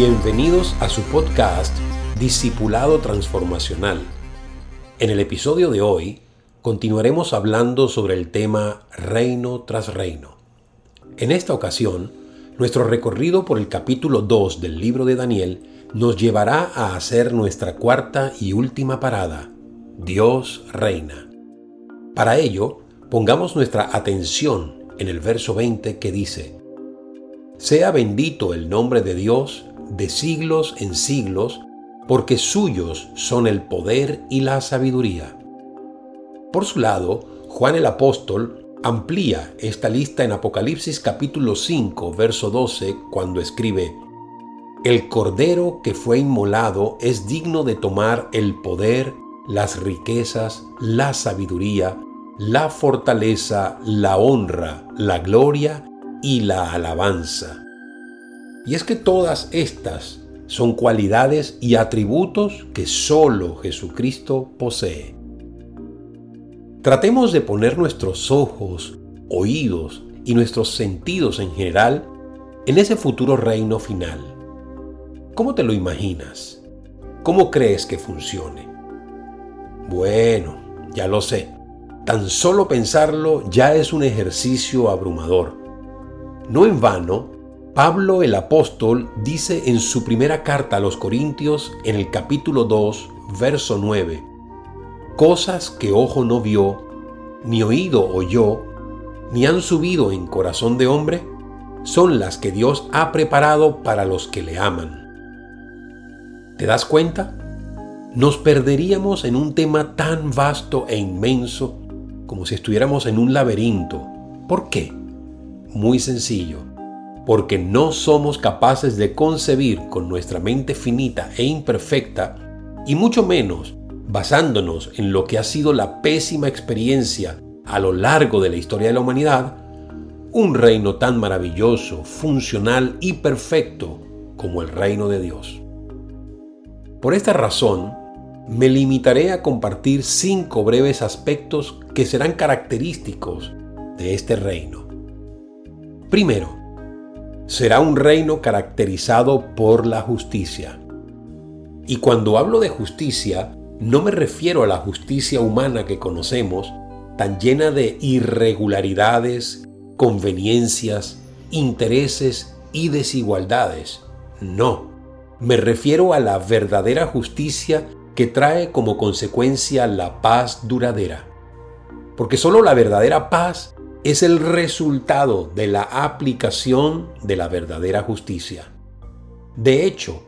Bienvenidos a su podcast Discipulado Transformacional. En el episodio de hoy continuaremos hablando sobre el tema reino tras reino. En esta ocasión, nuestro recorrido por el capítulo 2 del libro de Daniel nos llevará a hacer nuestra cuarta y última parada, Dios reina. Para ello, pongamos nuestra atención en el verso 20 que dice, Sea bendito el nombre de Dios de siglos en siglos, porque suyos son el poder y la sabiduría. Por su lado, Juan el apóstol amplía esta lista en Apocalipsis capítulo 5, verso 12, cuando escribe, El cordero que fue inmolado es digno de tomar el poder, las riquezas, la sabiduría, la fortaleza, la honra, la gloria y la alabanza. Y es que todas estas son cualidades y atributos que solo Jesucristo posee. Tratemos de poner nuestros ojos, oídos y nuestros sentidos en general en ese futuro reino final. ¿Cómo te lo imaginas? ¿Cómo crees que funcione? Bueno, ya lo sé. Tan solo pensarlo ya es un ejercicio abrumador. No en vano, Pablo el apóstol dice en su primera carta a los Corintios en el capítulo 2, verso 9, cosas que ojo no vio, ni oído oyó, ni han subido en corazón de hombre, son las que Dios ha preparado para los que le aman. ¿Te das cuenta? Nos perderíamos en un tema tan vasto e inmenso como si estuviéramos en un laberinto. ¿Por qué? Muy sencillo, porque no somos capaces de concebir con nuestra mente finita e imperfecta, y mucho menos basándonos en lo que ha sido la pésima experiencia a lo largo de la historia de la humanidad, un reino tan maravilloso, funcional y perfecto como el reino de Dios. Por esta razón, me limitaré a compartir cinco breves aspectos que serán característicos de este reino. Primero, será un reino caracterizado por la justicia. Y cuando hablo de justicia, no me refiero a la justicia humana que conocemos, tan llena de irregularidades, conveniencias, intereses y desigualdades. No, me refiero a la verdadera justicia que trae como consecuencia la paz duradera. Porque solo la verdadera paz es el resultado de la aplicación de la verdadera justicia. De hecho,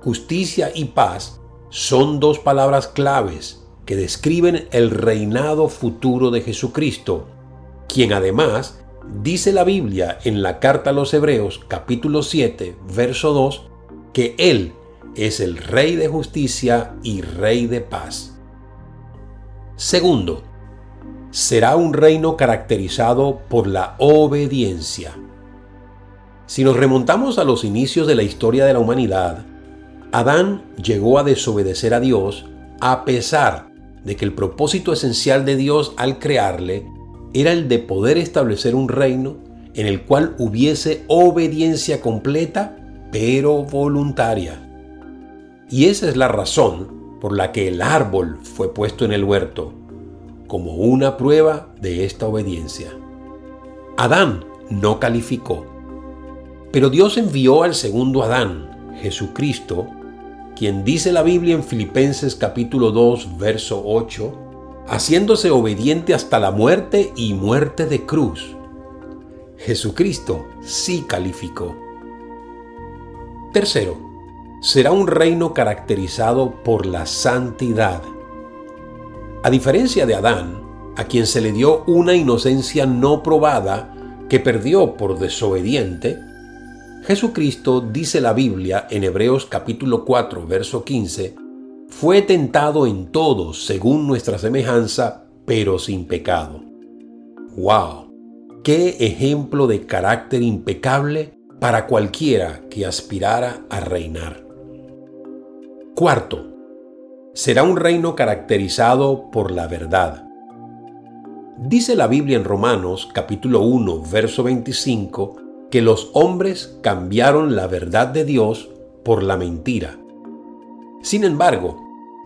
justicia y paz son dos palabras claves que describen el reinado futuro de Jesucristo, quien además dice la Biblia en la carta a los Hebreos capítulo 7, verso 2, que Él es el Rey de justicia y Rey de paz. Segundo, será un reino caracterizado por la obediencia. Si nos remontamos a los inicios de la historia de la humanidad, Adán llegó a desobedecer a Dios a pesar de que el propósito esencial de Dios al crearle era el de poder establecer un reino en el cual hubiese obediencia completa pero voluntaria. Y esa es la razón por la que el árbol fue puesto en el huerto, como una prueba de esta obediencia. Adán no calificó, pero Dios envió al segundo Adán, Jesucristo, quien dice la Biblia en Filipenses capítulo 2, verso 8, haciéndose obediente hasta la muerte y muerte de cruz. Jesucristo sí calificó. Tercero, será un reino caracterizado por la santidad. A diferencia de Adán, a quien se le dio una inocencia no probada que perdió por desobediente, Jesucristo, dice la Biblia en Hebreos capítulo 4, verso 15, fue tentado en todo según nuestra semejanza, pero sin pecado. ¡Wow! ¡Qué ejemplo de carácter impecable para cualquiera que aspirara a reinar! Cuarto, será un reino caracterizado por la verdad. Dice la Biblia en Romanos capítulo 1, verso 25, que los hombres cambiaron la verdad de Dios por la mentira. Sin embargo,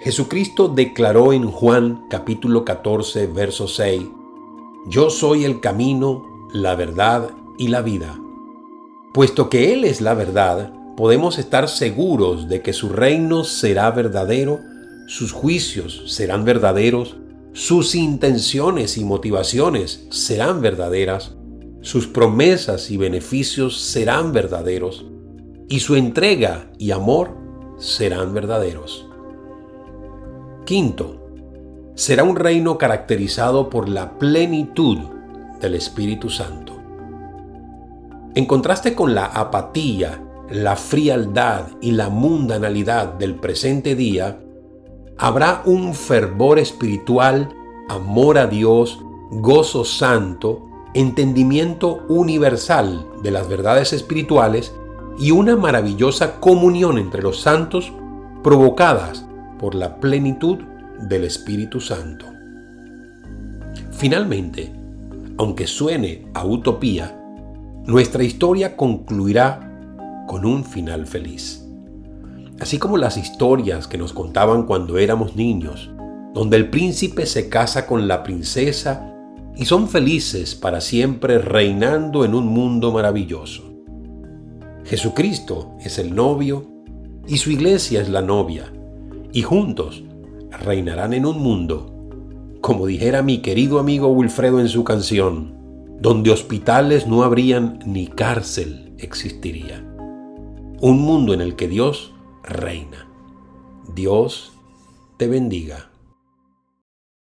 Jesucristo declaró en Juan capítulo 14, verso 6, Yo soy el camino, la verdad y la vida. Puesto que Él es la verdad, podemos estar seguros de que su reino será verdadero, sus juicios serán verdaderos, sus intenciones y motivaciones serán verdaderas, sus promesas y beneficios serán verdaderos, y su entrega y amor serán verdaderos. Quinto, será un reino caracterizado por la plenitud del Espíritu Santo. En contraste con la apatía, la frialdad y la mundanalidad del presente día, habrá un fervor espiritual, amor a Dios, gozo santo, entendimiento universal de las verdades espirituales y una maravillosa comunión entre los santos provocadas por la plenitud del Espíritu Santo. Finalmente, aunque suene a utopía, nuestra historia concluirá con un final feliz. Así como las historias que nos contaban cuando éramos niños, donde el príncipe se casa con la princesa y son felices para siempre reinando en un mundo maravilloso. Jesucristo es el novio y su iglesia es la novia, y juntos reinarán en un mundo, como dijera mi querido amigo Wilfredo en su canción, donde hospitales no habrían ni cárcel existiría. Un mundo en el que Dios reina. Dios te bendiga.